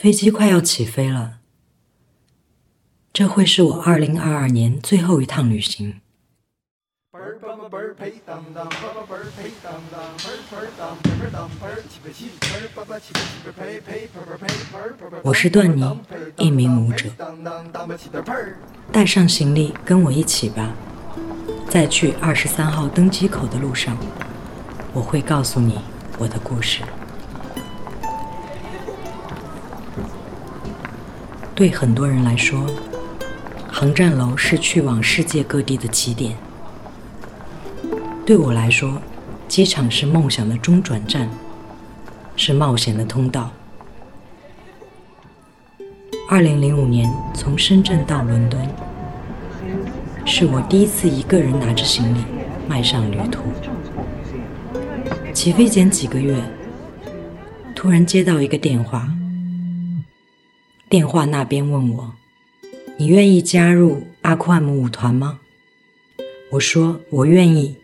飞机快要起飞了，这会是我二零二二年最后一趟旅行。我是段尼，一名舞者。带上行李，跟我一起吧。在去二十三号登机口的路上，我会告诉你我的故事。对很多人来说，航站楼是去往世界各地的起点。对我来说，机场是梦想的中转站，是冒险的通道。二零零五年从深圳到伦敦。是我第一次一个人拿着行李迈上旅途。起飞前几个月，突然接到一个电话，电话那边问我：“你愿意加入阿库姆舞团吗？”我说：“我愿意。”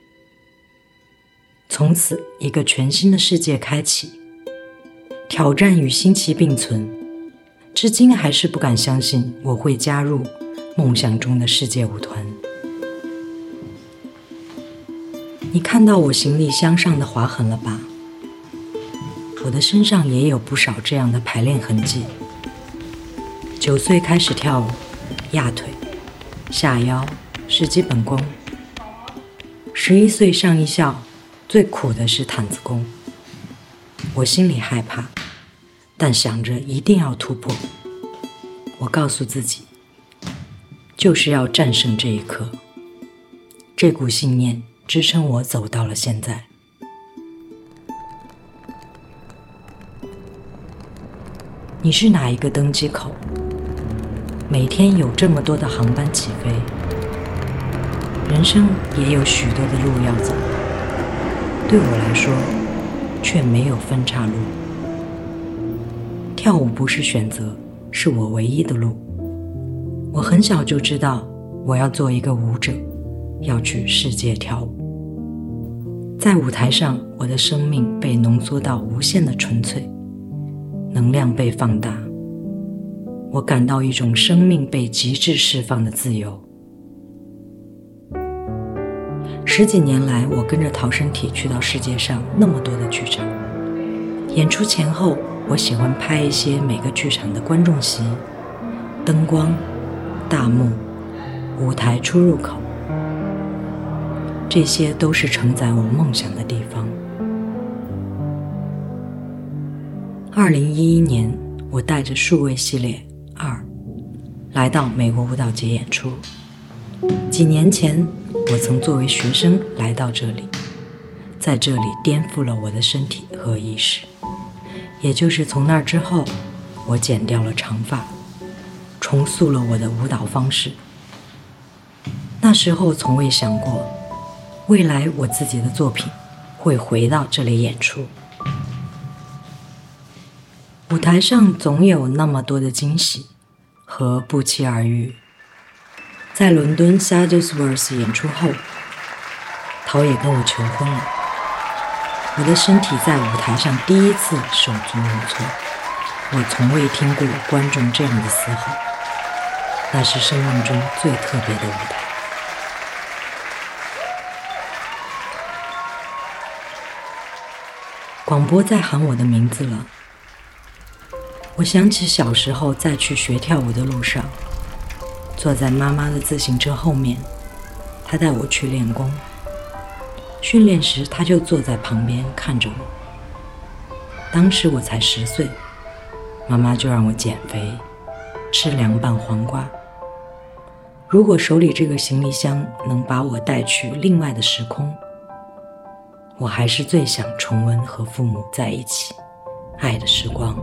从此，一个全新的世界开启，挑战与新奇并存。至今还是不敢相信我会加入梦想中的世界舞团。你看到我行李箱上的划痕了吧？我的身上也有不少这样的排练痕迹。九岁开始跳舞，压腿、下腰是基本功。十一岁上艺校，最苦的是毯子功。我心里害怕，但想着一定要突破。我告诉自己，就是要战胜这一刻。这股信念。支撑我走到了现在。你是哪一个登机口？每天有这么多的航班起飞，人生也有许多的路要走。对我来说，却没有分岔路。跳舞不是选择，是我唯一的路。我很小就知道，我要做一个舞者。要去世界跳舞，在舞台上，我的生命被浓缩到无限的纯粹，能量被放大，我感到一种生命被极致释放的自由。十几年来，我跟着逃生体去到世界上那么多的剧场，演出前后，我喜欢拍一些每个剧场的观众席、灯光、大幕、舞台出入口。这些都是承载我梦想的地方。二零一一年，我带着数位系列二来到美国舞蹈节演出。几年前，我曾作为学生来到这里，在这里颠覆了我的身体和意识。也就是从那之后，我剪掉了长发，重塑了我的舞蹈方式。那时候从未想过。未来我自己的作品会回到这里演出。舞台上总有那么多的惊喜和不期而遇。在伦敦 s a d d l e s w o r t h 演出后，陶冶跟我求婚了。我的身体在舞台上第一次手足无措，我从未听过观众这样的嘶吼，那是生命中最特别的舞台。广播在喊我的名字了。我想起小时候在去学跳舞的路上，坐在妈妈的自行车后面，她带我去练功。训练时，她就坐在旁边看着我。当时我才十岁，妈妈就让我减肥，吃凉拌黄瓜。如果手里这个行李箱能把我带去另外的时空。我还是最想重温和父母在一起爱的时光。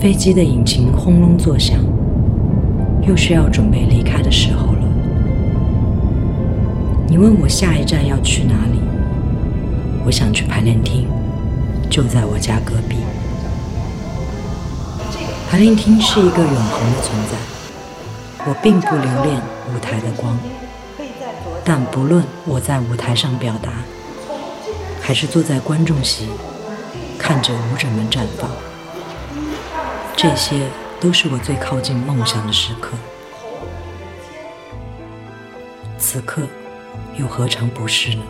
飞机的引擎轰隆作响，又是要准备离开的时候了。你问我下一站要去哪里？我想去排练厅，就在我家隔壁。排练厅是一个永恒的存在。我并不留恋舞台的光。但不论我在舞台上表达，还是坐在观众席看着舞者们绽放，这些都是我最靠近梦想的时刻。此刻，又何尝不是呢？